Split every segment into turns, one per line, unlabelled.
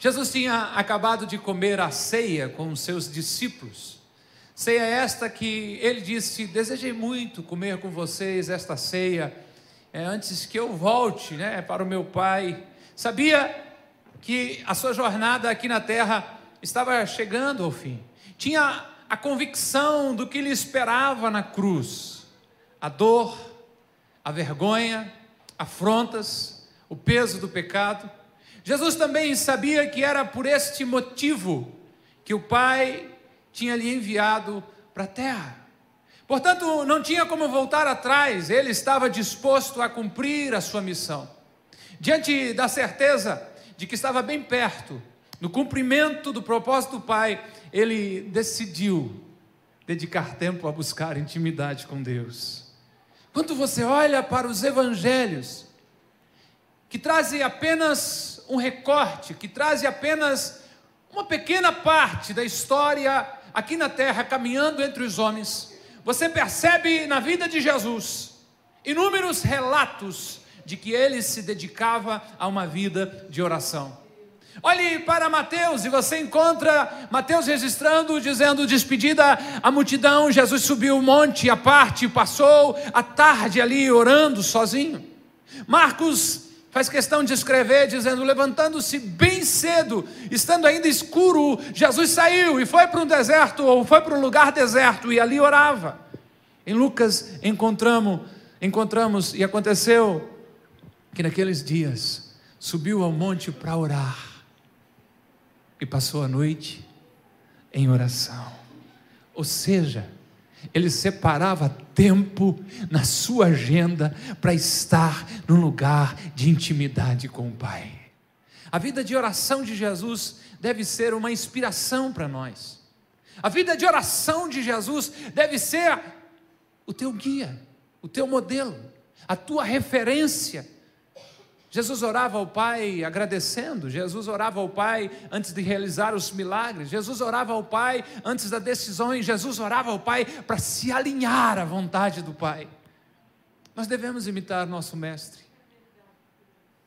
Jesus tinha acabado de comer a ceia com os seus discípulos. Ceia esta que ele disse: Desejei muito comer com vocês esta ceia é, antes que eu volte né, para o meu Pai. Sabia que a sua jornada aqui na terra estava chegando ao fim. Tinha a convicção do que lhe esperava na cruz: a dor, a vergonha, afrontas, o peso do pecado. Jesus também sabia que era por este motivo que o Pai tinha lhe enviado para a terra. Portanto, não tinha como voltar atrás, ele estava disposto a cumprir a sua missão. Diante da certeza de que estava bem perto, no cumprimento do propósito do Pai, ele decidiu dedicar tempo a buscar intimidade com Deus. Quando você olha para os evangelhos, que trazem apenas um recorte, que trazem apenas uma pequena parte da história aqui na terra, caminhando entre os homens, você percebe na vida de Jesus inúmeros relatos de que ele se dedicava a uma vida de oração. Olhe para Mateus e você encontra Mateus registrando, dizendo despedida à multidão. Jesus subiu o monte à parte, passou a tarde ali orando sozinho. Marcos faz questão de escrever, dizendo: levantando-se bem cedo, estando ainda escuro, Jesus saiu e foi para um deserto, ou foi para um lugar deserto, e ali orava. Em Lucas encontramos, encontramos e aconteceu que naqueles dias subiu ao monte para orar e passou a noite em oração. Ou seja, ele separava tempo na sua agenda para estar num lugar de intimidade com o Pai. A vida de oração de Jesus deve ser uma inspiração para nós. A vida de oração de Jesus deve ser o teu guia, o teu modelo, a tua referência Jesus orava ao Pai agradecendo, Jesus orava ao Pai antes de realizar os milagres, Jesus orava ao Pai antes das decisões, Jesus orava ao Pai para se alinhar à vontade do Pai. Nós devemos imitar nosso Mestre,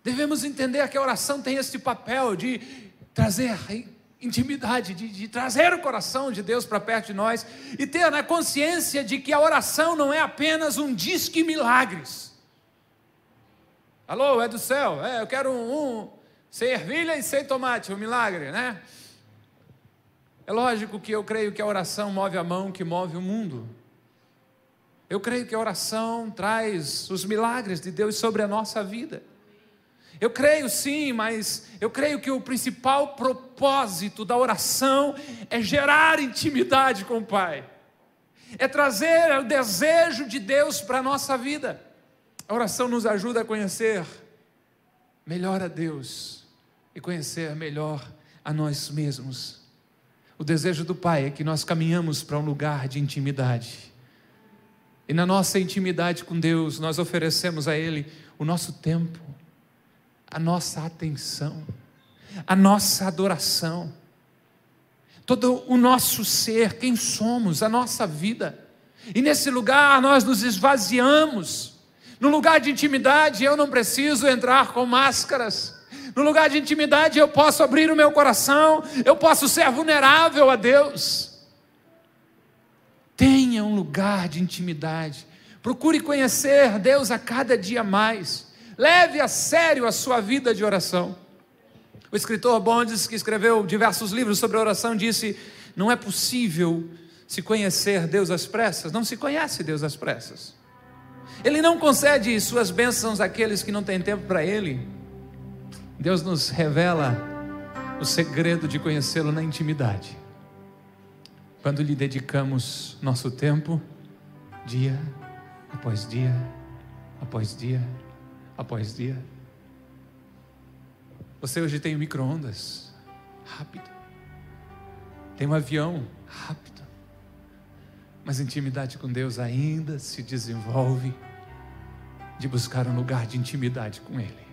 devemos entender que a oração tem esse papel de trazer intimidade, de, de, trazer o coração de Deus para perto de nós e ter a consciência de que a oração não é apenas um disque milagres. Alô, é do céu? É, eu quero um, um sem ervilha e sem tomate, um milagre, né? É lógico que eu creio que a oração move a mão que move o mundo. Eu creio que a oração traz os milagres de Deus sobre a nossa vida. Eu creio sim, mas eu creio que o principal propósito da oração é gerar intimidade com o Pai, é trazer o desejo de Deus para a nossa vida. A oração nos ajuda a conhecer melhor a Deus e conhecer melhor a nós mesmos. O desejo do Pai é que nós caminhamos para um lugar de intimidade. E na nossa intimidade com Deus, nós oferecemos a Ele o nosso tempo, a nossa atenção, a nossa adoração, todo o nosso ser, quem somos, a nossa vida. E nesse lugar nós nos esvaziamos no lugar de intimidade, eu não preciso entrar com máscaras. No lugar de intimidade, eu posso abrir o meu coração, eu posso ser vulnerável a Deus. Tenha um lugar de intimidade. Procure conhecer Deus a cada dia mais. Leve a sério a sua vida de oração. O escritor Bondes, que escreveu diversos livros sobre oração, disse: Não é possível se conhecer Deus às pressas, não se conhece Deus às pressas. Ele não concede suas bênçãos àqueles que não têm tempo para Ele. Deus nos revela o segredo de conhecê-lo na intimidade. Quando lhe dedicamos nosso tempo, dia após dia, após dia, após dia. Você hoje tem micro-ondas, rápido. Tem um avião, rápido. Mas intimidade com Deus ainda se desenvolve de buscar um lugar de intimidade com Ele.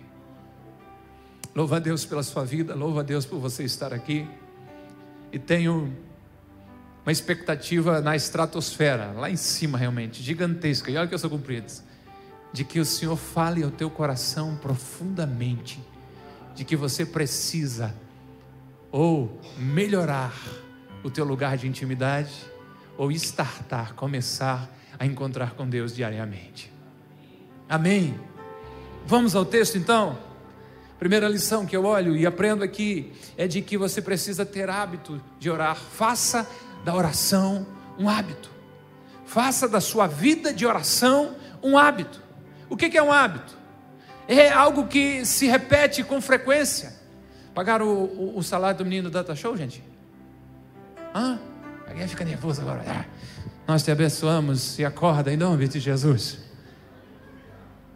Louva a Deus pela sua vida, louva a Deus por você estar aqui. E tenho uma expectativa na estratosfera, lá em cima realmente, gigantesca, e olha que eu sou cumprido, de que o Senhor fale ao teu coração profundamente, de que você precisa ou melhorar o teu lugar de intimidade, ou startar, começar a encontrar com Deus diariamente. Amém. Vamos ao texto então? Primeira lição que eu olho e aprendo aqui é de que você precisa ter hábito de orar. Faça da oração um hábito. Faça da sua vida de oração um hábito. O que é um hábito? É algo que se repete com frequência. Pagaram o, o, o salário do menino do Data Show, gente? Hã? Alguém fica nervoso agora. Ah, nós te abençoamos e acorda em nome de Jesus.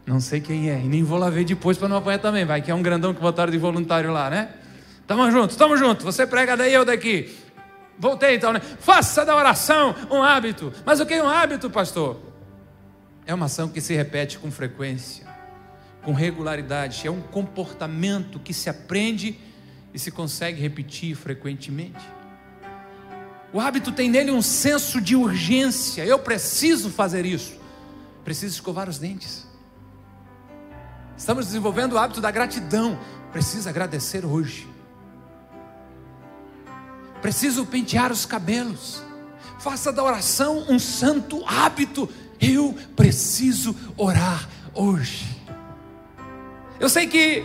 Não sei quem é, e nem vou lá ver depois para não apanhar também. Vai que é um grandão que botaram de voluntário lá, né? Tamo junto, tamo junto. Você prega daí, eu daqui. Voltei então, né? Faça da oração um hábito. Mas o que é um hábito, pastor? É uma ação que se repete com frequência, com regularidade. É um comportamento que se aprende e se consegue repetir frequentemente. O hábito tem nele um senso de urgência. Eu preciso fazer isso. Preciso escovar os dentes. Estamos desenvolvendo o hábito da gratidão. Preciso agradecer hoje. Preciso pentear os cabelos. Faça da oração um santo hábito. Eu preciso orar hoje. Eu sei que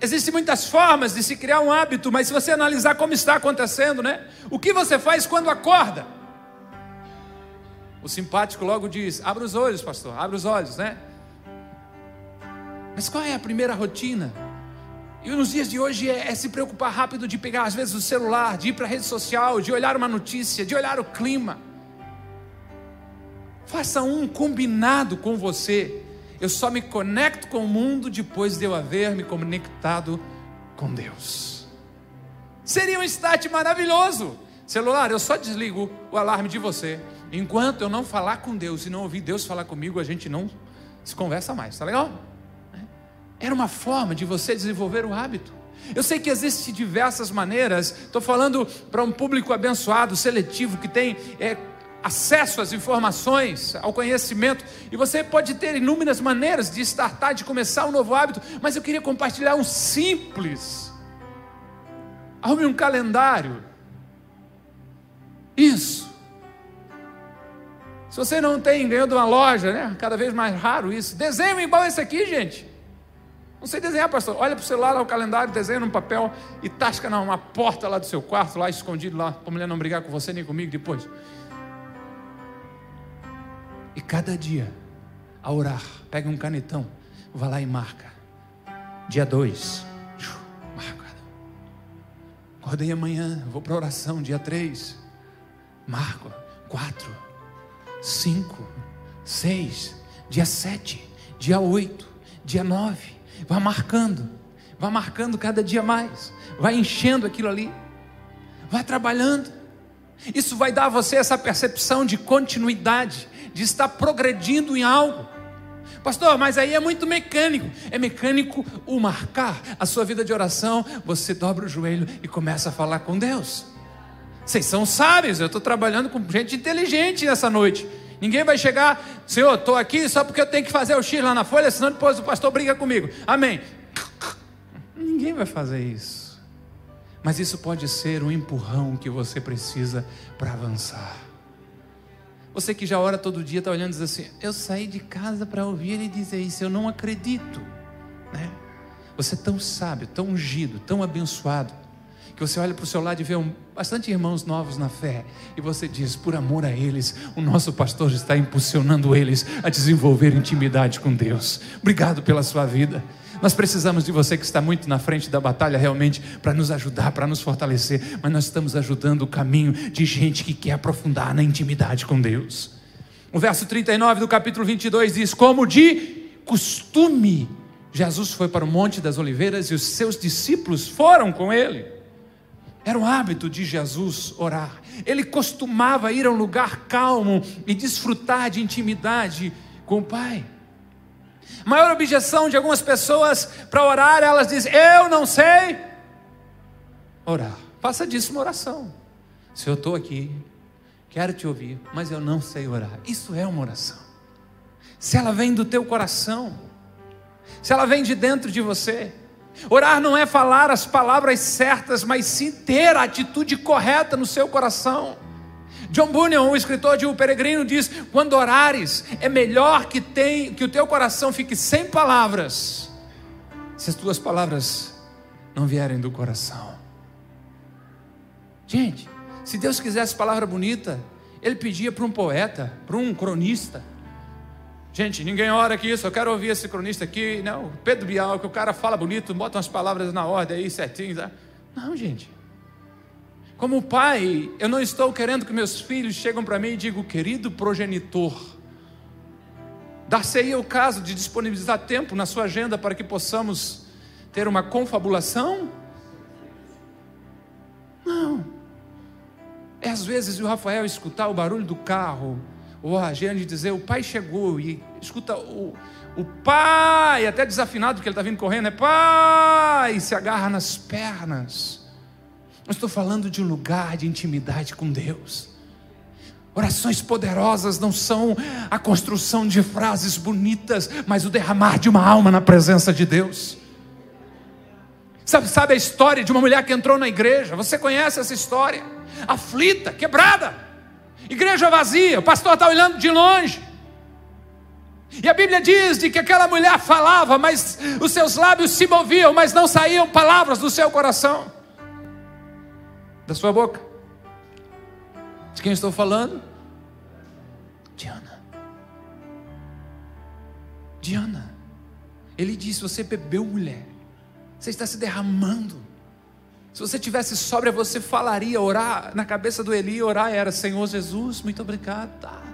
existem muitas formas de se criar um hábito, mas se você analisar como está acontecendo, né? O que você faz quando acorda? O simpático logo diz: abre os olhos, pastor, abre os olhos, né? Mas qual é a primeira rotina? E nos dias de hoje é, é, se preocupar rápido de pegar, às vezes, o celular, de ir para a rede social, de olhar uma notícia, de olhar o clima. Faça um combinado com você. Eu só me conecto com o mundo depois de eu haver me conectado com Deus. Seria um start maravilhoso. Celular, eu só desligo o alarme de você. Enquanto eu não falar com Deus e não ouvir Deus falar comigo, a gente não se conversa mais, tá legal? Era uma forma de você desenvolver o hábito. Eu sei que existem diversas maneiras, estou falando para um público abençoado, seletivo, que tem é, acesso às informações, ao conhecimento, e você pode ter inúmeras maneiras de startar, de começar um novo hábito, mas eu queria compartilhar um simples. Arrume um calendário. Isso. Se você não tem, ganhou de uma loja, né? Cada vez mais raro isso. Desenho igual esse aqui, gente. Não sei desenhar, pastor. Olha para o celular, lá o calendário, desenha num papel e tasca numa porta lá do seu quarto, lá escondido lá, para a mulher não brigar com você nem comigo depois. E cada dia, a orar, pega um canetão, vai lá e marca. Dia 2, marca. Acordei amanhã, vou para oração. Dia 3, marco. 4, 5, 6, dia 7, dia 8, dia 9 Vá marcando, vá marcando cada dia mais, vai enchendo aquilo ali, vai trabalhando. Isso vai dar a você essa percepção de continuidade, de estar progredindo em algo. Pastor, mas aí é muito mecânico. É mecânico o marcar a sua vida de oração. Você dobra o joelho e começa a falar com Deus. Vocês são sábios, eu estou trabalhando com gente inteligente nessa noite. Ninguém vai chegar, Senhor, estou aqui só porque eu tenho que fazer o X lá na folha, senão depois o pastor briga comigo. Amém. Ninguém vai fazer isso. Mas isso pode ser um empurrão que você precisa para avançar. Você que já ora todo dia está olhando e diz assim: Eu saí de casa para ouvir ele dizer isso, eu não acredito. Né? Você é tão sábio, tão ungido, tão abençoado que você olha para o seu lado e vê um, bastante irmãos novos na fé, e você diz: por amor a eles, o nosso pastor está impulsionando eles a desenvolver intimidade com Deus. Obrigado pela sua vida. Nós precisamos de você que está muito na frente da batalha realmente para nos ajudar, para nos fortalecer, mas nós estamos ajudando o caminho de gente que quer aprofundar na intimidade com Deus. O verso 39 do capítulo 22 diz: Como de costume, Jesus foi para o Monte das Oliveiras e os seus discípulos foram com ele. Era o hábito de Jesus orar. Ele costumava ir a um lugar calmo e desfrutar de intimidade com o Pai. Maior objeção de algumas pessoas para orar, elas dizem: Eu não sei orar. Faça disso uma oração. Se eu estou aqui, quero te ouvir, mas eu não sei orar. Isso é uma oração. Se ela vem do teu coração, se ela vem de dentro de você, Orar não é falar as palavras certas, mas sim ter a atitude correta no seu coração. John Bunyan, o escritor de O Peregrino, diz: quando orares, é melhor que, tem, que o teu coração fique sem palavras, se as tuas palavras não vierem do coração. Gente, se Deus quisesse palavra bonita, Ele pedia para um poeta, para um cronista. Gente, ninguém ora aqui eu quero ouvir esse cronista aqui. Não, Pedro Bial, que o cara fala bonito, bota umas palavras na ordem aí certinho. Tá? Não, gente. Como pai, eu não estou querendo que meus filhos cheguem para mim e digam, querido progenitor, dar-se-ia o caso de disponibilizar tempo na sua agenda para que possamos ter uma confabulação? Não. É às vezes o Rafael escutar o barulho do carro, ou a Jane dizer, o pai chegou, e escuta o, o pai, até desafinado que ele está vindo correndo, é pai, se agarra nas pernas. Eu estou falando de um lugar de intimidade com Deus. Orações poderosas não são a construção de frases bonitas, mas o derramar de uma alma na presença de Deus. Sabe, sabe a história de uma mulher que entrou na igreja? Você conhece essa história? Aflita, quebrada, igreja vazia, o pastor está olhando de longe. E a Bíblia diz de que aquela mulher falava, mas os seus lábios se moviam, mas não saíam palavras do seu coração da sua boca. De quem estou falando? Diana. Diana. Ele disse: Você bebeu, mulher. Você está se derramando. Se você tivesse sobra, você falaria, orar na cabeça do Eli, orar era Senhor Jesus, muito obrigado. Tá.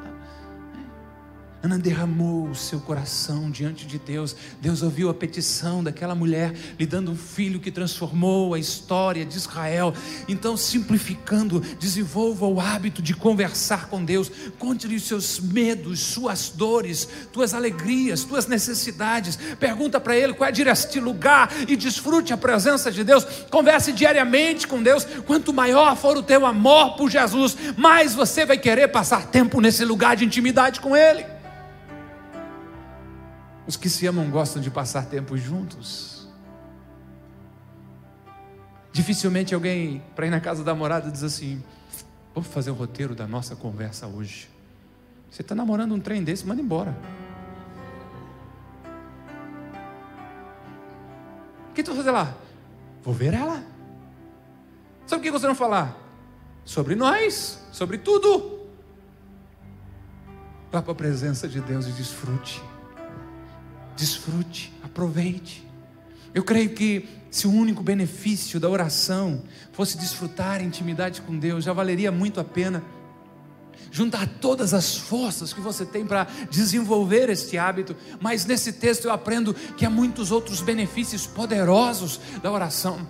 Ana derramou o seu coração diante de Deus. Deus ouviu a petição daquela mulher, lhe dando um filho que transformou a história de Israel. Então, simplificando, desenvolva o hábito de conversar com Deus. Conte-lhe seus medos, suas dores, tuas alegrias, tuas necessidades. Pergunta para Ele qual é este lugar e desfrute a presença de Deus. Converse diariamente com Deus. Quanto maior for o teu amor por Jesus, mais você vai querer passar tempo nesse lugar de intimidade com Ele. Os que se amam gostam de passar tempo juntos. Dificilmente alguém, para ir na casa da morada, diz assim: Vamos fazer o roteiro da nossa conversa hoje. Você está namorando um trem desse, manda embora. O que tu vai fazer lá? Vou ver ela. Sabe o que você não falar? Sobre nós, sobre tudo. Vá para a presença de Deus e desfrute desfrute, aproveite. Eu creio que se o único benefício da oração fosse desfrutar a intimidade com Deus, já valeria muito a pena juntar todas as forças que você tem para desenvolver este hábito, mas nesse texto eu aprendo que há muitos outros benefícios poderosos da oração.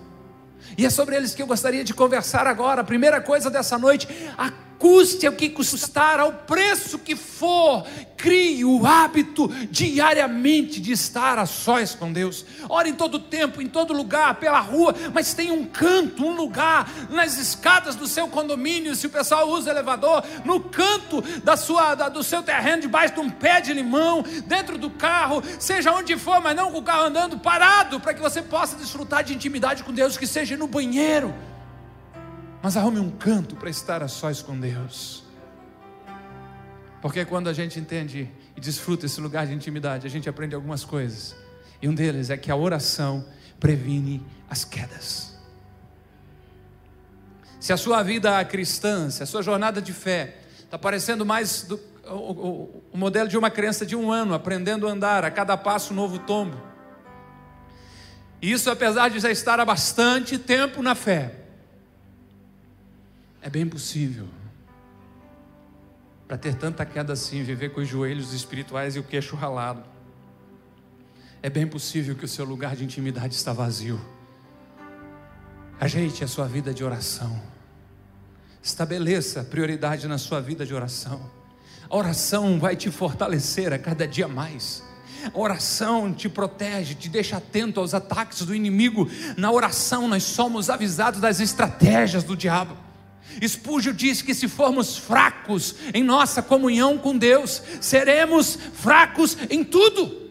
E é sobre eles que eu gostaria de conversar agora. A primeira coisa dessa noite, a custe o que custar, ao preço que for, crie o hábito diariamente de estar a sós com Deus. Ore em todo tempo, em todo lugar, pela rua, mas tem um canto, um lugar, nas escadas do seu condomínio, se o pessoal usa elevador, no canto da sua, da, do seu terreno, debaixo de um pé de limão, dentro do carro, seja onde for, mas não com o carro andando parado, para que você possa desfrutar de intimidade com Deus, que seja no banheiro mas arrume um canto para estar a sós com Deus. Porque quando a gente entende e desfruta esse lugar de intimidade, a gente aprende algumas coisas. E um deles é que a oração previne as quedas. Se a sua vida cristã, se a sua jornada de fé está parecendo mais do, o, o, o modelo de uma criança de um ano, aprendendo a andar, a cada passo um novo tombo. Isso apesar de já estar há bastante tempo na fé. É bem possível. Para ter tanta queda assim, viver com os joelhos espirituais e o queixo ralado. É bem possível que o seu lugar de intimidade está vazio. Ajeite a sua vida de oração. Estabeleça prioridade na sua vida de oração. A oração vai te fortalecer a cada dia mais. A oração te protege, te deixa atento aos ataques do inimigo. Na oração nós somos avisados das estratégias do diabo. Espúgio diz que se formos fracos em nossa comunhão com Deus, seremos fracos em tudo.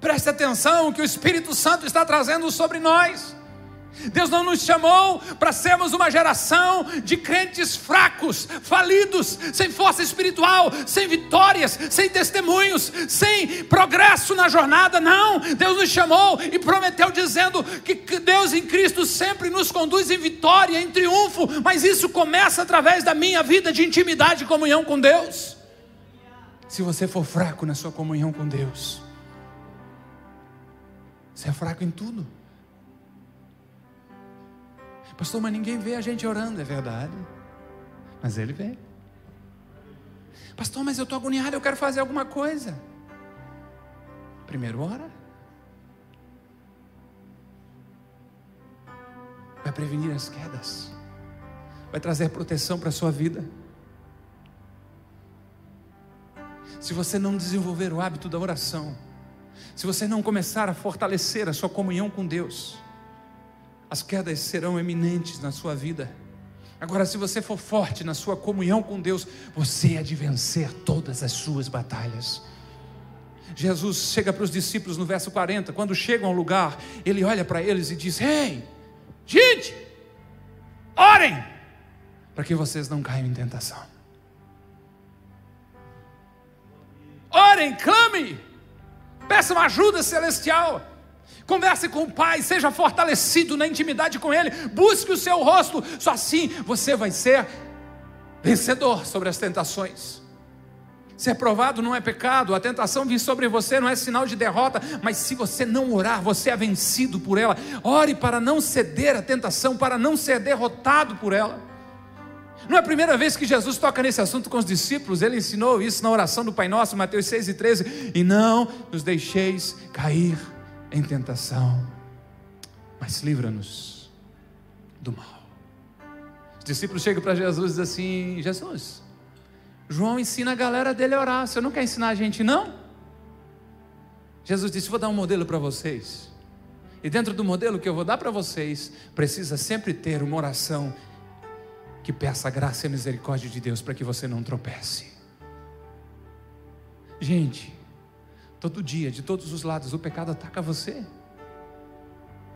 Preste atenção que o Espírito Santo está trazendo sobre nós. Deus não nos chamou para sermos uma geração de crentes fracos, falidos, sem força espiritual, sem vitórias, sem testemunhos, sem progresso na jornada. Não, Deus nos chamou e prometeu dizendo que Deus em Cristo sempre nos conduz em vitória, em triunfo, mas isso começa através da minha vida de intimidade e comunhão com Deus. Se você for fraco na sua comunhão com Deus, você é fraco em tudo. Pastor, mas ninguém vê a gente orando, é verdade. Mas ele vê. Pastor, mas eu estou agoniado, eu quero fazer alguma coisa. Primeiro ora. Vai prevenir as quedas. Vai trazer proteção para a sua vida. Se você não desenvolver o hábito da oração, se você não começar a fortalecer a sua comunhão com Deus, as quedas serão eminentes na sua vida. Agora, se você for forte na sua comunhão com Deus, você é de vencer todas as suas batalhas. Jesus chega para os discípulos no verso 40, quando chegam ao lugar, ele olha para eles e diz: Ei, gente, orem, para que vocês não caiam em tentação. Orem, clame, peçam ajuda celestial. Converse com o Pai, seja fortalecido na intimidade com Ele, busque o seu rosto, só assim você vai ser vencedor sobre as tentações. Ser provado não é pecado, a tentação vir sobre você não é sinal de derrota, mas se você não orar, você é vencido por ela. Ore para não ceder à tentação, para não ser derrotado por ela. Não é a primeira vez que Jesus toca nesse assunto com os discípulos, ele ensinou isso na oração do Pai Nosso, Mateus 6 e 13: e não nos deixeis cair em tentação, mas livra-nos do mal. Os discípulos chegam para Jesus e dizem assim: Jesus, João ensina a galera dele a orar, você não quer ensinar a gente, não? Jesus disse: Vou dar um modelo para vocês. E dentro do modelo que eu vou dar para vocês, precisa sempre ter uma oração que peça a graça e a misericórdia de Deus para que você não tropece. Gente, Todo dia, de todos os lados, o pecado ataca você.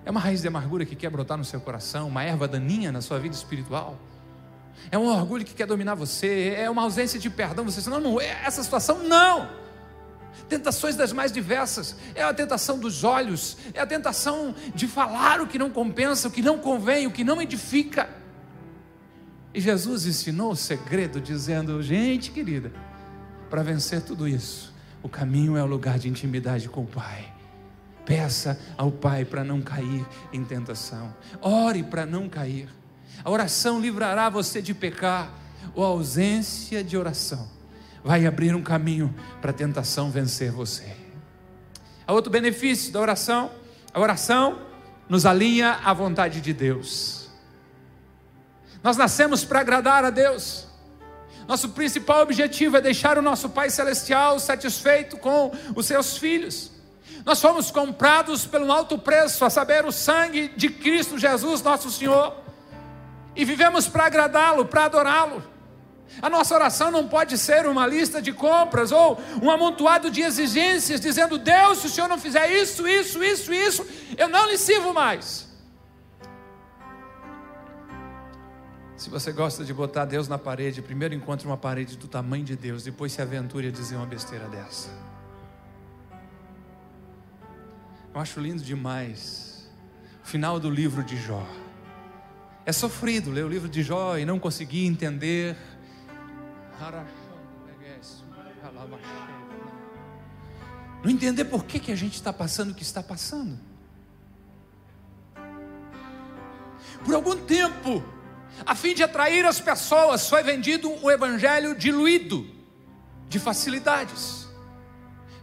É uma raiz de amargura que quer brotar no seu coração, uma erva daninha na sua vida espiritual. É um orgulho que quer dominar você, é uma ausência de perdão. Você diz, não, não, é essa situação não. Tentações das mais diversas, é a tentação dos olhos, é a tentação de falar o que não compensa, o que não convém, o que não edifica. E Jesus ensinou o segredo, dizendo: gente querida, para vencer tudo isso, o caminho é o lugar de intimidade com o Pai. Peça ao Pai para não cair em tentação. Ore para não cair. A oração livrará você de pecar. Ou a ausência de oração vai abrir um caminho para a tentação vencer você. Há outro benefício da oração: a oração nos alinha à vontade de Deus. Nós nascemos para agradar a Deus. Nosso principal objetivo é deixar o nosso Pai Celestial satisfeito com os seus filhos. Nós fomos comprados pelo alto preço, a saber, o sangue de Cristo Jesus, nosso Senhor, e vivemos para agradá-lo, para adorá-lo. A nossa oração não pode ser uma lista de compras ou um amontoado de exigências, dizendo: Deus, se o Senhor não fizer isso, isso, isso, isso, eu não lhe sirvo mais. Você gosta de botar Deus na parede, primeiro encontre uma parede do tamanho de Deus, depois se aventure a dizer uma besteira dessa. Eu acho lindo demais o final do livro de Jó. É sofrido ler o livro de Jó e não conseguir entender. Não entender por que, que a gente está passando o que está passando. Por algum tempo, a fim de atrair as pessoas, foi vendido o evangelho diluído, de facilidades.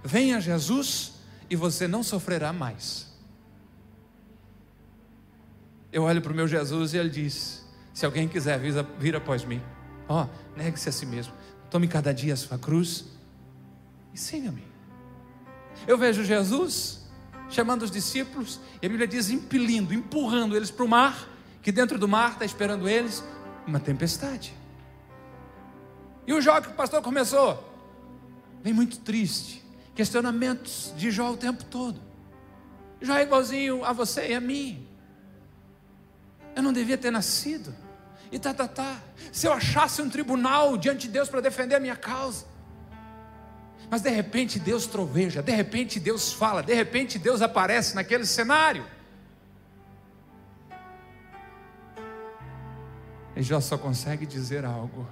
Venha Jesus e você não sofrerá mais. Eu olho para o meu Jesus e ele diz: Se alguém quiser vir, após mim, ó, oh, negue-se a si mesmo, tome cada dia a sua cruz e siga-me. Eu vejo Jesus chamando os discípulos, e a Bíblia diz impelindo, empurrando eles para o mar que dentro do mar está esperando eles uma tempestade. E o jogo que o pastor começou, vem muito triste, questionamentos de Jó o tempo todo. Jó é igualzinho a você e a mim. Eu não devia ter nascido. E tá, tá, tá. Se eu achasse um tribunal diante de Deus para defender a minha causa. Mas de repente Deus troveja, de repente Deus fala, de repente Deus aparece naquele cenário. E Jó só consegue dizer algo.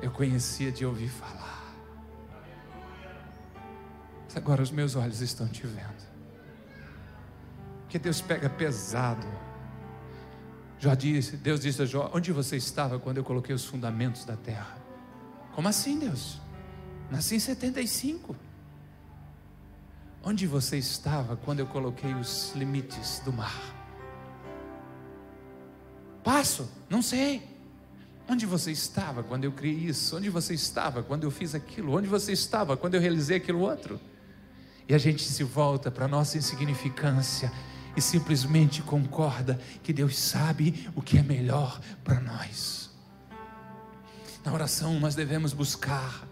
Eu conhecia de ouvir falar. Agora os meus olhos estão te vendo. Porque Deus pega pesado. Jó disse, Deus disse a Jó: Onde você estava quando eu coloquei os fundamentos da terra? Como assim, Deus? Nasci em 75. Onde você estava quando eu coloquei os limites do mar? Passo, não sei. Onde você estava quando eu criei isso? Onde você estava quando eu fiz aquilo? Onde você estava quando eu realizei aquilo outro? E a gente se volta para a nossa insignificância e simplesmente concorda que Deus sabe o que é melhor para nós. Na oração nós devemos buscar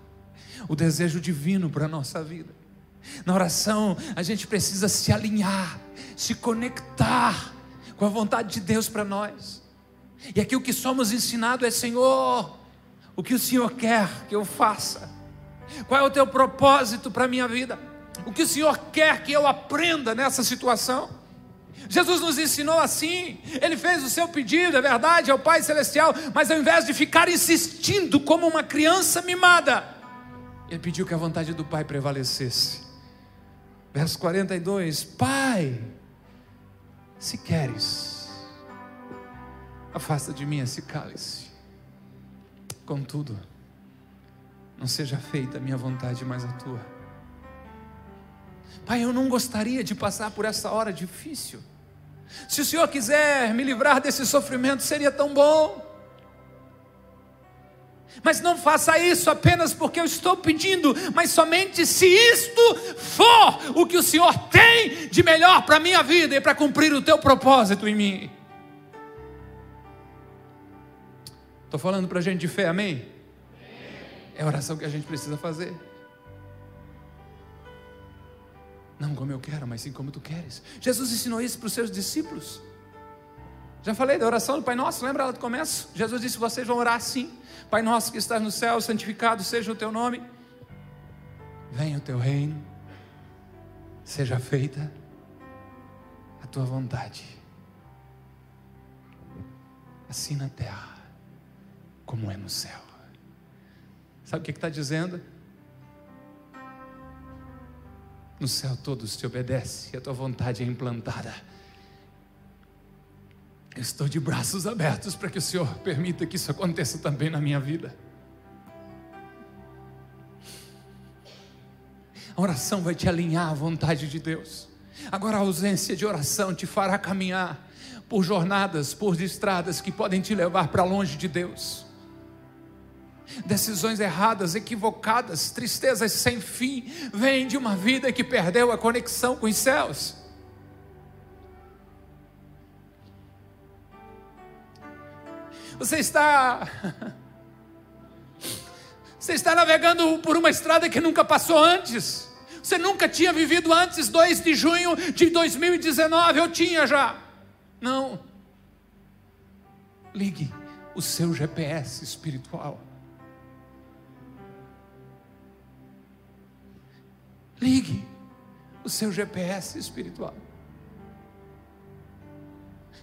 o desejo divino para a nossa vida. Na oração a gente precisa se alinhar, se conectar com a vontade de Deus para nós. E aqui o que somos ensinados é: Senhor, o que o Senhor quer que eu faça? Qual é o teu propósito para a minha vida? O que o Senhor quer que eu aprenda nessa situação? Jesus nos ensinou assim, ele fez o seu pedido, é verdade, ao Pai Celestial, mas ao invés de ficar insistindo como uma criança mimada, ele pediu que a vontade do Pai prevalecesse. Verso 42: Pai, se queres, afasta de mim esse cálice, contudo, não seja feita a minha vontade, mas a tua. Pai, eu não gostaria de passar por essa hora difícil. Se o Senhor quiser me livrar desse sofrimento, seria tão bom. Mas não faça isso apenas porque eu estou pedindo, mas somente se isto for o que o Senhor tem de melhor para a minha vida e para cumprir o teu propósito em mim. Estou falando para a gente de fé, amém? É a oração que a gente precisa fazer. Não como eu quero, mas sim como tu queres. Jesus ensinou isso para os seus discípulos. Já falei da oração do Pai Nosso, lembra lá do começo? Jesus disse: vocês vão orar assim. Pai nosso que estás no céu, santificado seja o teu nome. Venha o teu reino. Seja feita a tua vontade. Assim na terra, como é no céu. Sabe o que está dizendo? No céu todos te obedecem e a tua vontade é implantada. Eu estou de braços abertos para que o Senhor permita que isso aconteça também na minha vida. A oração vai te alinhar à vontade de Deus. Agora a ausência de oração te fará caminhar por jornadas, por estradas que podem te levar para longe de Deus decisões erradas, equivocadas, tristezas sem fim, vêm de uma vida que perdeu a conexão com os céus. Você está. Você está navegando por uma estrada que nunca passou antes. Você nunca tinha vivido antes 2 de junho de 2019. Eu tinha já. Não. Ligue o seu GPS espiritual. Ligue o seu GPS espiritual.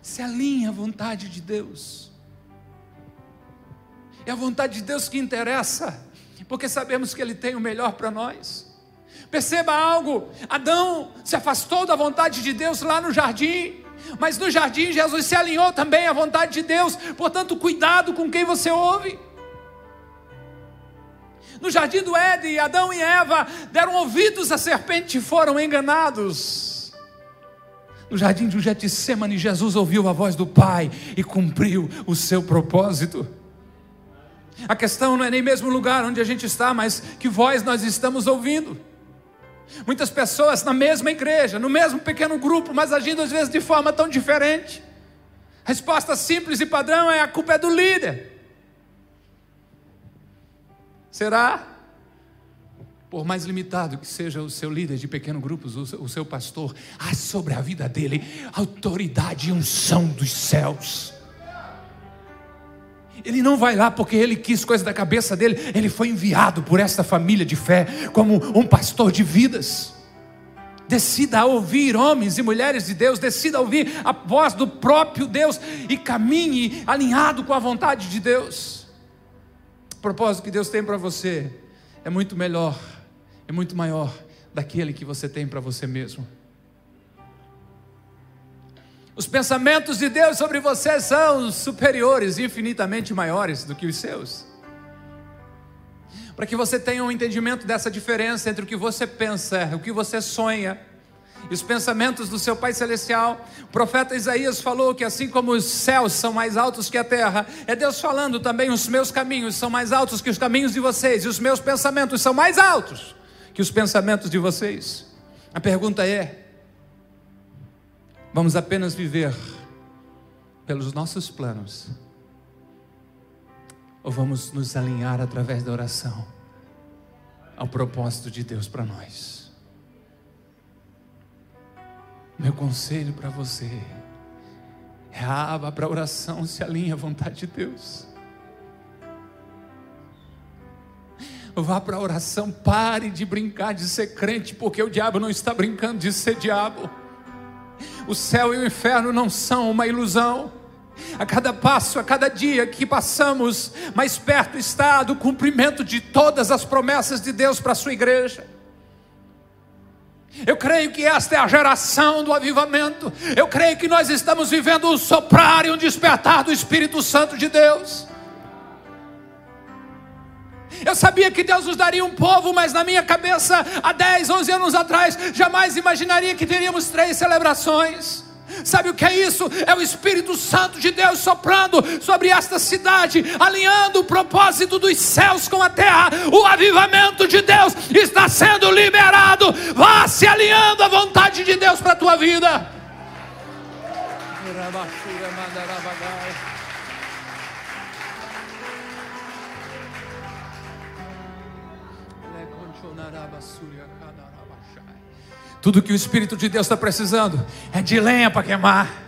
Se alinhe à vontade de Deus. É a vontade de Deus que interessa, porque sabemos que Ele tem o melhor para nós. Perceba algo: Adão se afastou da vontade de Deus lá no jardim, mas no jardim Jesus se alinhou também à vontade de Deus, portanto, cuidado com quem você ouve. No jardim do Éden, Adão e Eva deram ouvidos à serpente e foram enganados. No jardim do Getsemane, Jesus ouviu a voz do Pai e cumpriu o seu propósito. A questão não é nem mesmo o lugar onde a gente está, mas que voz nós estamos ouvindo. Muitas pessoas na mesma igreja, no mesmo pequeno grupo, mas agindo às vezes de forma tão diferente. A resposta simples e padrão é: a culpa é do líder. Será? por mais limitado que seja o seu líder de pequeno grupos, o seu pastor, há sobre a vida dele autoridade e unção dos céus. Ele não vai lá porque ele quis coisa da cabeça dele, ele foi enviado por esta família de fé como um pastor de vidas. Decida ouvir, homens e mulheres de Deus, decida ouvir a voz do próprio Deus e caminhe alinhado com a vontade de Deus. Propósito que Deus tem para você é muito melhor é muito maior daquele que você tem para você mesmo. Os pensamentos de Deus sobre você são superiores, infinitamente maiores do que os seus. Para que você tenha um entendimento dessa diferença entre o que você pensa, o que você sonha, e os pensamentos do seu Pai Celestial. O profeta Isaías falou que assim como os céus são mais altos que a terra, é Deus falando também: os meus caminhos são mais altos que os caminhos de vocês, e os meus pensamentos são mais altos que os pensamentos de vocês. A pergunta é: vamos apenas viver pelos nossos planos? Ou vamos nos alinhar através da oração ao propósito de Deus para nós? Meu conselho para você é aba para oração, se alinha à vontade de Deus. Vá para a oração, pare de brincar de ser crente, porque o diabo não está brincando de ser diabo. O céu e o inferno não são uma ilusão. A cada passo, a cada dia que passamos, mais perto está do cumprimento de todas as promessas de Deus para a sua igreja. Eu creio que esta é a geração do avivamento. Eu creio que nós estamos vivendo um soprar e um despertar do Espírito Santo de Deus. Eu sabia que Deus nos daria um povo, mas na minha cabeça, há 10, 11 anos atrás, jamais imaginaria que teríamos três celebrações. Sabe o que é isso? É o Espírito Santo de Deus soprando sobre esta cidade, alinhando o propósito dos céus com a terra. O avivamento de Deus está sendo liberado. Vá se alinhando à vontade de Deus para a tua vida. Tudo que o Espírito de Deus está precisando é de lenha para queimar.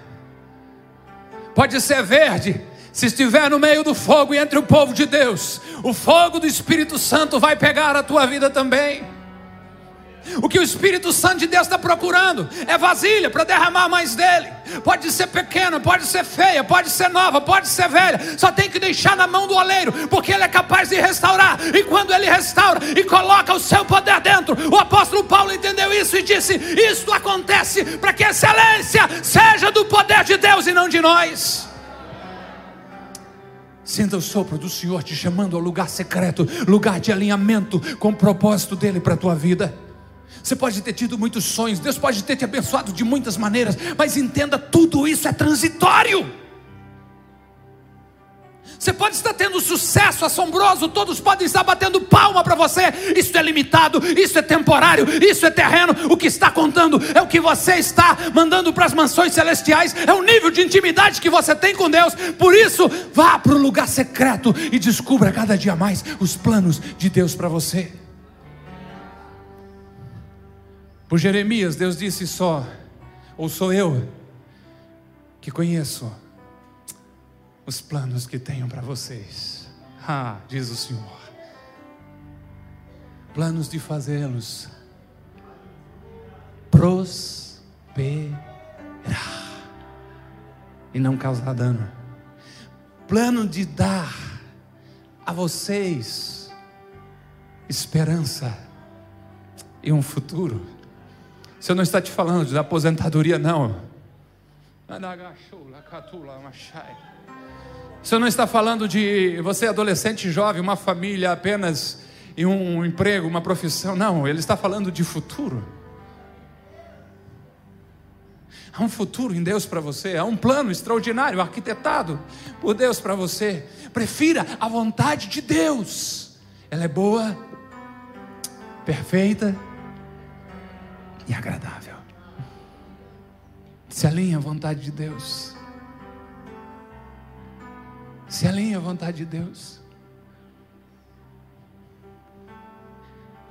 Pode ser verde, se estiver no meio do fogo e entre o povo de Deus, o fogo do Espírito Santo vai pegar a tua vida também. O que o Espírito Santo de Deus está procurando é vasilha para derramar mais dele. Pode ser pequena, pode ser feia, pode ser nova, pode ser velha. Só tem que deixar na mão do oleiro, porque ele é capaz de restaurar. E quando ele restaura e coloca o seu poder dentro, o apóstolo Paulo entendeu isso e disse: Isto acontece para que a excelência seja do poder de Deus e não de nós. Sinta o sopro do Senhor te chamando ao lugar secreto, lugar de alinhamento com o propósito dele para a tua vida. Você pode ter tido muitos sonhos, Deus pode ter te abençoado de muitas maneiras, mas entenda, tudo isso é transitório. Você pode estar tendo sucesso assombroso, todos podem estar batendo palma para você. Isso é limitado, isso é temporário, isso é terreno. O que está contando é o que você está mandando para as mansões celestiais, é o nível de intimidade que você tem com Deus. Por isso, vá para o lugar secreto e descubra cada dia mais os planos de Deus para você. Por Jeremias, Deus disse só, ou sou eu que conheço os planos que tenho para vocês. Ah, diz o Senhor. Planos de fazê-los prosperar e não causar dano. Plano de dar a vocês esperança e um futuro. Eu não está te falando de aposentadoria, não. Eu não está falando de você adolescente jovem, uma família apenas e um emprego, uma profissão, não, ele está falando de futuro. Há um futuro em Deus para você, há um plano extraordinário, arquitetado por Deus para você. Prefira a vontade de Deus, ela é boa, perfeita e agradável. Se alinha à vontade de Deus. Se alinha à vontade de Deus.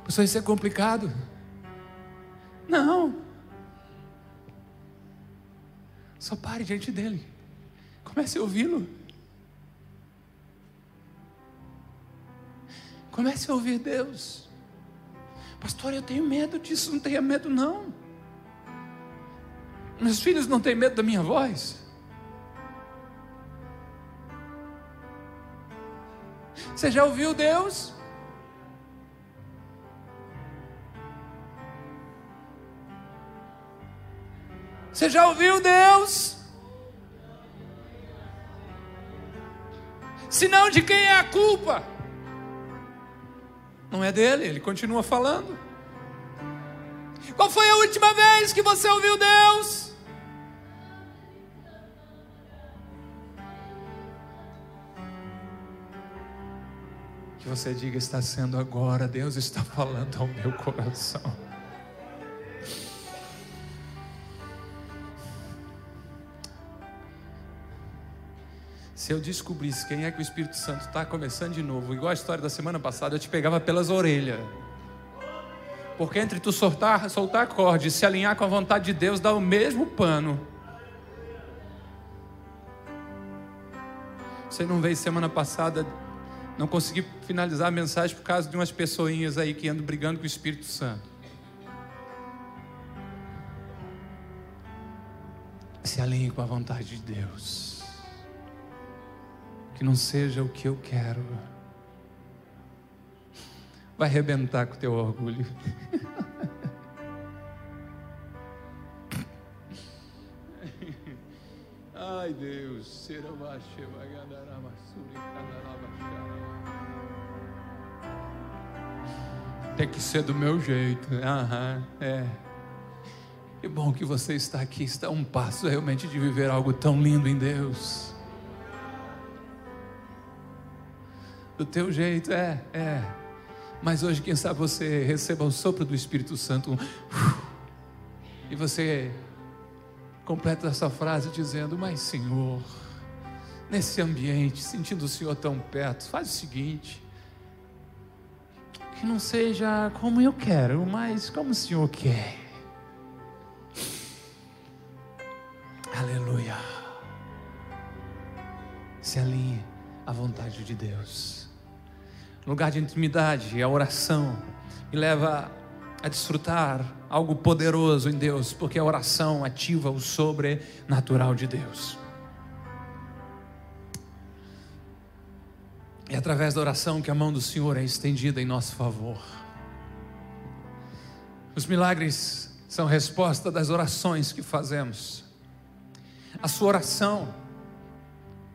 Pastor, isso é complicado. Não. Só pare diante dele. Comece a ouvi-lo. Comece a ouvir Deus. Pastor, eu tenho medo disso. Não tenha medo, não. Meus filhos não têm medo da minha voz. Você já ouviu Deus? Você já ouviu Deus? Se não, de quem é a culpa? Não é dele, ele continua falando. Qual foi a última vez que você ouviu Deus? Que você diga, está sendo agora, Deus está falando ao meu coração. Se eu descobrisse quem é que o Espírito Santo está começando de novo, igual a história da semana passada, eu te pegava pelas orelhas. Porque entre tu soltar, soltar acorde e se alinhar com a vontade de Deus, dá o mesmo pano. Você não veio semana passada, não consegui finalizar a mensagem por causa de umas pessoinhas aí que andam brigando com o Espírito Santo. Se alinhe com a vontade de Deus. Que não seja o que eu quero. Vai arrebentar com o teu orgulho. Ai Deus, tem que ser do meu jeito. Aham, é. Que bom que você está aqui, está um passo realmente de viver algo tão lindo em Deus. Do teu jeito, é, é. Mas hoje, quem sabe você receba o sopro do Espírito Santo. E você completa essa frase dizendo: Mas Senhor, nesse ambiente, sentindo o Senhor tão perto, faz o seguinte. Que não seja como eu quero, mas como o Senhor quer. Aleluia. Se alinhe à vontade de Deus. Lugar de intimidade, a oração me leva a desfrutar algo poderoso em Deus, porque a oração ativa o sobrenatural de Deus. É através da oração que a mão do Senhor é estendida em nosso favor. Os milagres são resposta das orações que fazemos. A sua oração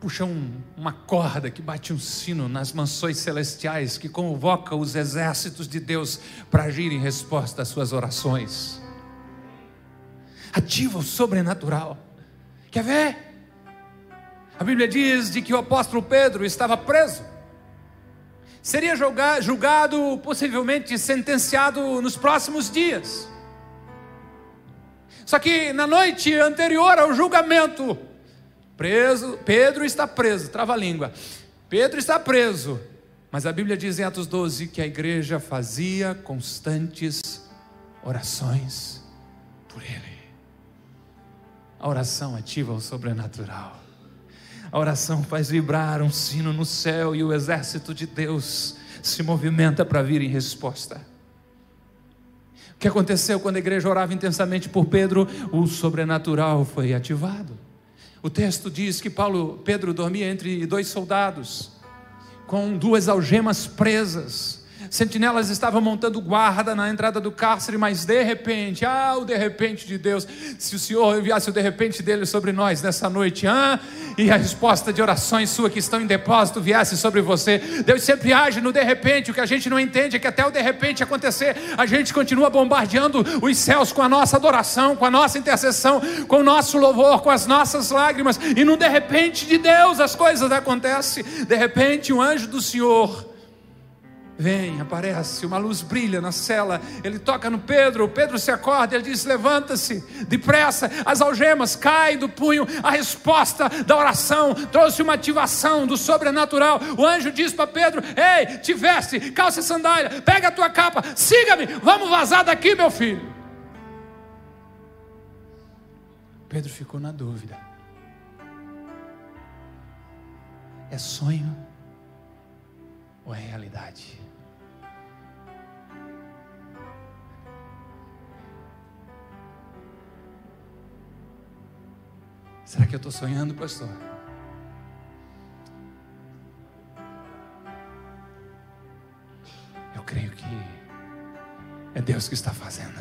puxa um, uma corda que bate um sino nas mansões celestiais, que convoca os exércitos de Deus para agir em resposta às suas orações. Ativa o sobrenatural. Quer ver? A Bíblia diz de que o apóstolo Pedro estava preso. Seria julgado, possivelmente sentenciado nos próximos dias. Só que na noite anterior ao julgamento, Preso, Pedro está preso, trava a língua. Pedro está preso. Mas a Bíblia diz em Atos 12 que a igreja fazia constantes orações por ele. A oração ativa o sobrenatural. A oração faz vibrar um sino no céu e o exército de Deus se movimenta para vir em resposta. O que aconteceu quando a igreja orava intensamente por Pedro? O sobrenatural foi ativado. O texto diz que Paulo, Pedro dormia entre dois soldados, com duas algemas presas. Sentinelas estavam montando guarda na entrada do cárcere, mas de repente, ah, o de repente de Deus, se o Senhor enviasse o de repente dele sobre nós nessa noite, ah, e a resposta de orações sua que estão em depósito viesse sobre você. Deus sempre age no de repente, o que a gente não entende é que até o de repente acontecer, a gente continua bombardeando os céus com a nossa adoração, com a nossa intercessão, com o nosso louvor, com as nossas lágrimas, e no de repente de Deus as coisas acontecem. De repente, o anjo do Senhor Vem, aparece, uma luz brilha na cela. Ele toca no Pedro, o Pedro se acorda, ele diz: Levanta-se, depressa. As algemas caem do punho. A resposta da oração trouxe uma ativação do sobrenatural. O anjo diz para Pedro: Ei, te veste, calça e sandália, pega a tua capa, siga-me, vamos vazar daqui, meu filho. Pedro ficou na dúvida: É sonho ou é realidade? Será que eu estou sonhando, pastor? Eu creio que é Deus que está fazendo.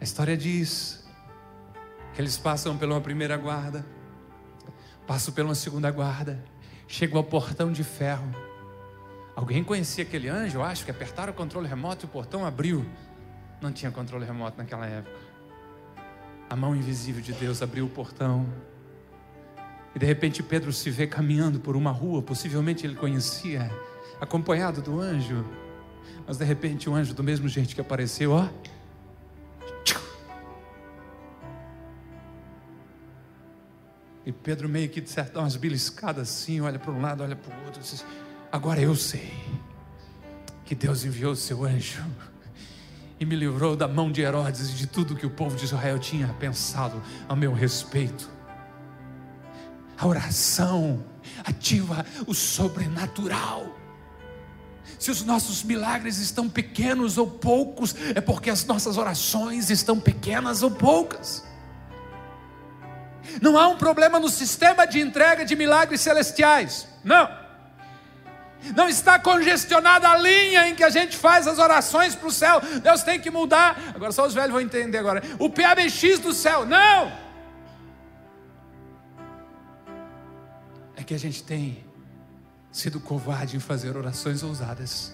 A história diz que eles passam pela primeira guarda, passam pela segunda guarda, chegam ao portão de ferro. Alguém conhecia aquele anjo? Eu acho que apertaram o controle remoto e o portão abriu. Não tinha controle remoto naquela época. A mão invisível de Deus abriu o portão. E de repente Pedro se vê caminhando por uma rua, possivelmente ele conhecia, acompanhado do anjo. Mas de repente o anjo, do mesmo jeito que apareceu, ó. E Pedro meio que de certo dá umas beliscadas assim, olha para um lado, olha para o outro, diz, agora eu sei que Deus enviou o seu anjo e me livrou da mão de Herodes e de tudo que o povo de Israel tinha pensado a meu respeito. A oração ativa o sobrenatural. Se os nossos milagres estão pequenos ou poucos, é porque as nossas orações estão pequenas ou poucas. Não há um problema no sistema de entrega de milagres celestiais. Não. Não está congestionada a linha em que a gente faz as orações para o céu. Deus tem que mudar. Agora só os velhos vão entender agora. O PABX do céu. Não! É que a gente tem sido covarde em fazer orações ousadas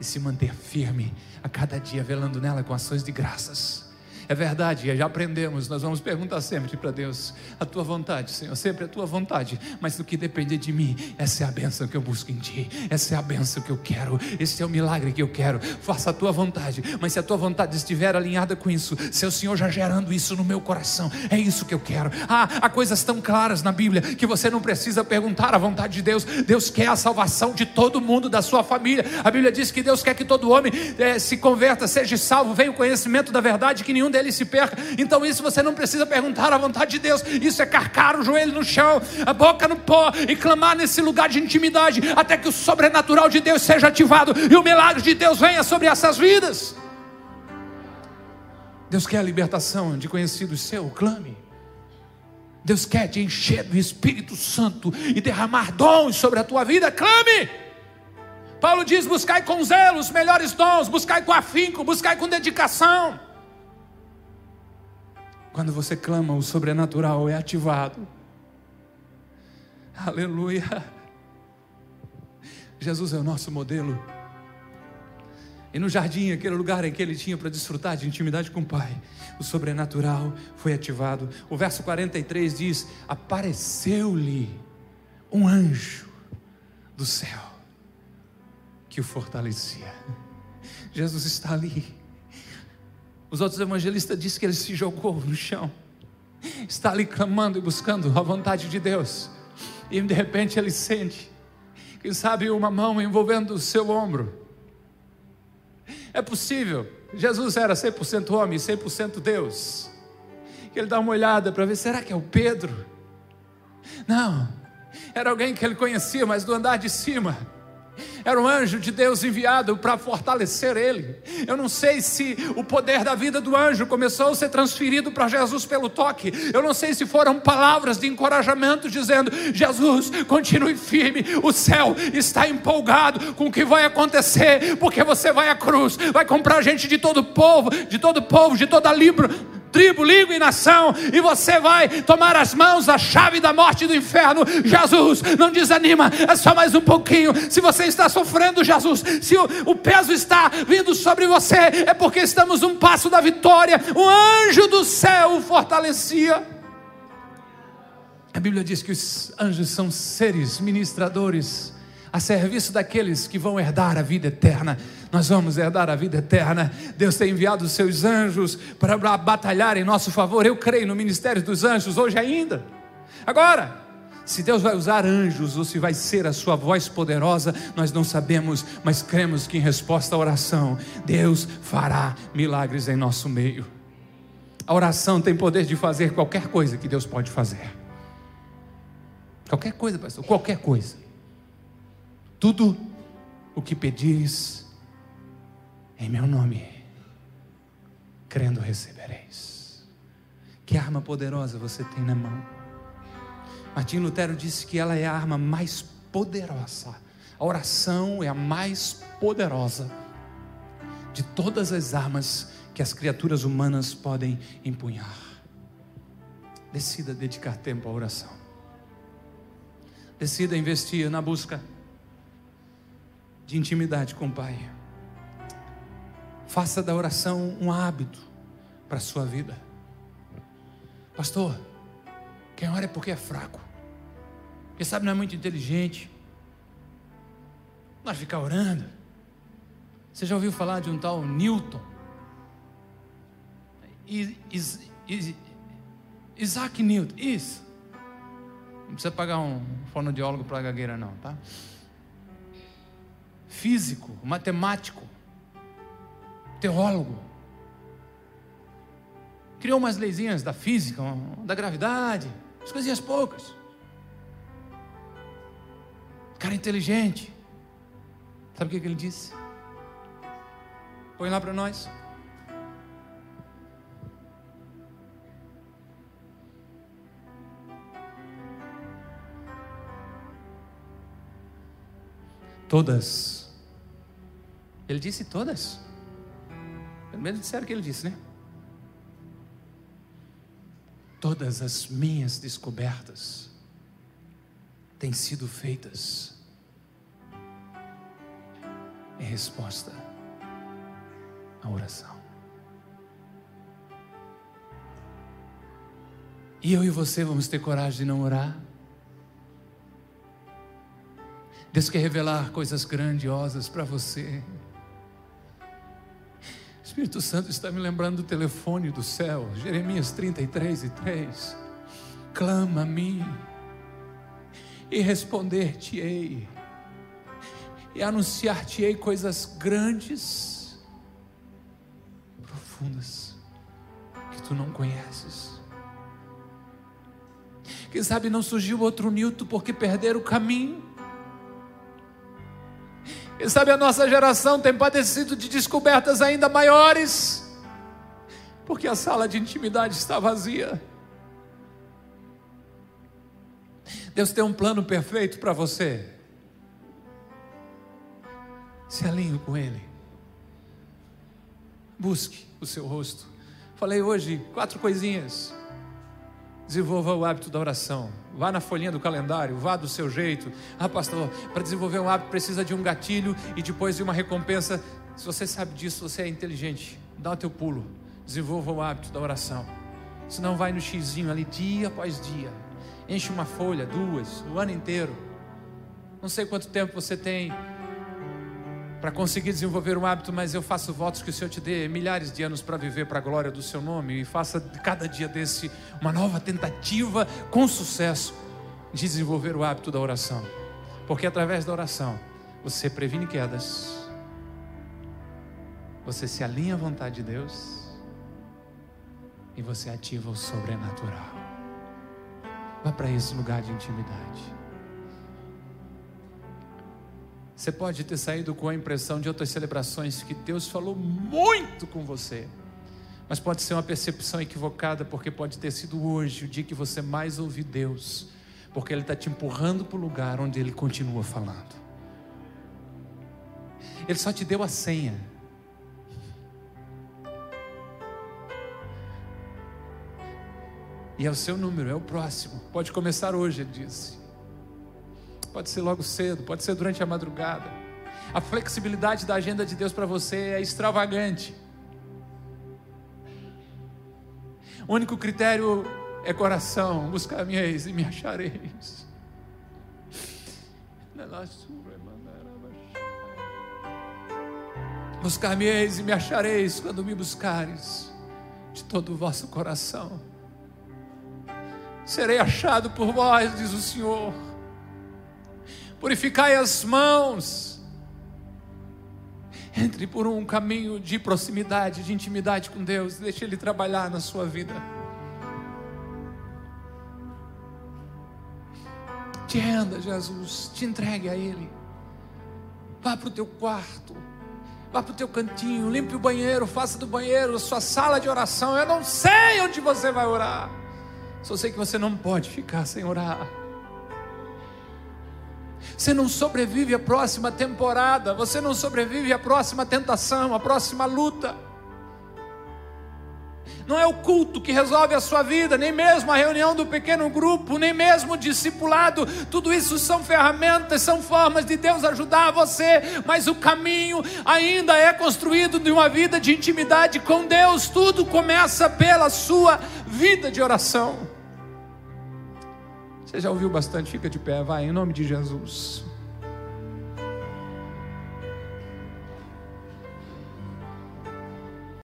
e se manter firme a cada dia, velando nela com ações de graças. É verdade, já aprendemos, nós vamos perguntar sempre para Deus: a tua vontade, Senhor, sempre a tua vontade, mas do que depender de mim, essa é a bênção que eu busco em ti, essa é a bênção que eu quero, esse é o milagre que eu quero. Faça a tua vontade, mas se a tua vontade estiver alinhada com isso, se o Senhor já gerando isso no meu coração, é isso que eu quero. Ah, há coisas tão claras na Bíblia que você não precisa perguntar a vontade de Deus, Deus quer a salvação de todo mundo, da sua família. A Bíblia diz que Deus quer que todo homem eh, se converta, seja salvo, venha o conhecimento da verdade, que nenhum dele se perca. Então, isso você não precisa perguntar à vontade de Deus. Isso é carcar o joelho no chão, a boca no pó e clamar nesse lugar de intimidade, até que o sobrenatural de Deus seja ativado e o milagre de Deus venha sobre essas vidas. Deus quer a libertação de conhecidos seu, clame. Deus quer te encher do Espírito Santo e derramar dons sobre a tua vida, clame. Paulo diz: buscai com zelo os melhores dons, buscai com afinco, buscai com dedicação. Quando você clama, o sobrenatural é ativado. Aleluia. Jesus é o nosso modelo. E no jardim, aquele lugar em que ele tinha para desfrutar de intimidade com o Pai, o sobrenatural foi ativado. O verso 43 diz: Apareceu-lhe um anjo do céu que o fortalecia. Jesus está ali os outros evangelistas dizem que ele se jogou no chão, está ali clamando e buscando a vontade de Deus, e de repente ele sente, quem sabe, uma mão envolvendo o seu ombro. É possível, Jesus era 100% homem, 100% Deus. Ele dá uma olhada para ver, será que é o Pedro? Não, era alguém que ele conhecia, mas do andar de cima era um anjo de Deus enviado para fortalecer ele. Eu não sei se o poder da vida do anjo começou a ser transferido para Jesus pelo toque. Eu não sei se foram palavras de encorajamento dizendo: Jesus, continue firme. O céu está empolgado com o que vai acontecer, porque você vai à cruz, vai comprar gente de todo povo, de todo povo, de toda língua tribo, língua e nação, e você vai tomar as mãos a chave da morte do inferno. Jesus, não desanima, é só mais um pouquinho. Se você está sofrendo, Jesus, se o, o peso está vindo sobre você, é porque estamos um passo da vitória. O anjo do céu o fortalecia. A Bíblia diz que os anjos são seres ministradores a serviço daqueles que vão herdar a vida eterna. Nós vamos herdar a vida eterna. Deus tem enviado os seus anjos para batalhar em nosso favor. Eu creio no ministério dos anjos hoje ainda. Agora, se Deus vai usar anjos ou se vai ser a sua voz poderosa, nós não sabemos, mas cremos que em resposta à oração, Deus fará milagres em nosso meio. A oração tem poder de fazer qualquer coisa que Deus pode fazer. Qualquer coisa, pastor, qualquer coisa. Tudo o que pedires em meu nome, crendo recebereis. Que arma poderosa você tem na mão. Martim Lutero disse que ela é a arma mais poderosa. A oração é a mais poderosa de todas as armas que as criaturas humanas podem empunhar. Decida dedicar tempo à oração. Decida investir na busca de intimidade com o Pai. Faça da oração um hábito para a sua vida. Pastor, quem ora é porque é fraco. Quem sabe não é muito inteligente. Nós ficar orando. Você já ouviu falar de um tal Newton? Is, is, Isaac Newton, isso. Não precisa pagar um fonoaudiólogo para a gagueira, não, tá? Físico, matemático, teólogo. Criou umas leizinhas da física, da gravidade, as coisinhas poucas. Cara inteligente. Sabe o que ele disse? Põe lá para nós. Todas. Ele disse todas. Pelo menos disseram que ele disse, né? Todas as minhas descobertas têm sido feitas em resposta à oração. E eu e você vamos ter coragem de não orar? Deus quer revelar coisas grandiosas para você. Espírito Santo está me lembrando do telefone do céu, Jeremias 33 e 3. Clama a mim e responder-te-ei, e anunciar-te-ei coisas grandes, profundas, que tu não conheces. Quem sabe não surgiu outro Newton porque perderam o caminho. Quem sabe a nossa geração tem padecido de descobertas ainda maiores, porque a sala de intimidade está vazia. Deus tem um plano perfeito para você. Se alinhe com Ele. Busque o seu rosto. Falei hoje quatro coisinhas Desenvolva o hábito da oração. Vá na folhinha do calendário, vá do seu jeito. Ah, pastor, para desenvolver um hábito precisa de um gatilho e depois de uma recompensa. Se você sabe disso, você é inteligente. Dá o teu pulo. Desenvolva o hábito da oração. Senão vai no xizinho ali dia após dia. Enche uma folha, duas, o ano inteiro. Não sei quanto tempo você tem para conseguir desenvolver um hábito, mas eu faço votos que o Senhor te dê milhares de anos para viver para a glória do seu nome e faça de cada dia desse uma nova tentativa com sucesso de desenvolver o hábito da oração. Porque através da oração você previne quedas, você se alinha à vontade de Deus e você ativa o sobrenatural. Vá para esse lugar de intimidade. Você pode ter saído com a impressão de outras celebrações que Deus falou muito com você, mas pode ser uma percepção equivocada, porque pode ter sido hoje o dia que você mais ouviu Deus, porque Ele está te empurrando para o lugar onde Ele continua falando. Ele só te deu a senha. E é o seu número, é o próximo. Pode começar hoje, ele disse. Pode ser logo cedo, pode ser durante a madrugada. A flexibilidade da agenda de Deus para você é extravagante. O único critério é coração. Buscar-me-eis e me achareis. Buscar-me-eis e me achareis quando me buscares de todo o vosso coração. Serei achado por vós, diz o Senhor. Purificai as mãos. Entre por um caminho de proximidade, de intimidade com Deus. Deixe Ele trabalhar na sua vida. Te renda, Jesus. Te entregue a Ele. Vá para o teu quarto. Vá para o teu cantinho. Limpe o banheiro. Faça do banheiro a sua sala de oração. Eu não sei onde você vai orar. Só sei que você não pode ficar sem orar. Você não sobrevive à próxima temporada, você não sobrevive à próxima tentação, à próxima luta. Não é o culto que resolve a sua vida, nem mesmo a reunião do pequeno grupo, nem mesmo o discipulado. Tudo isso são ferramentas, são formas de Deus ajudar você, mas o caminho ainda é construído de uma vida de intimidade com Deus. Tudo começa pela sua vida de oração. Você já ouviu bastante? Fica de pé, vai, em nome de Jesus.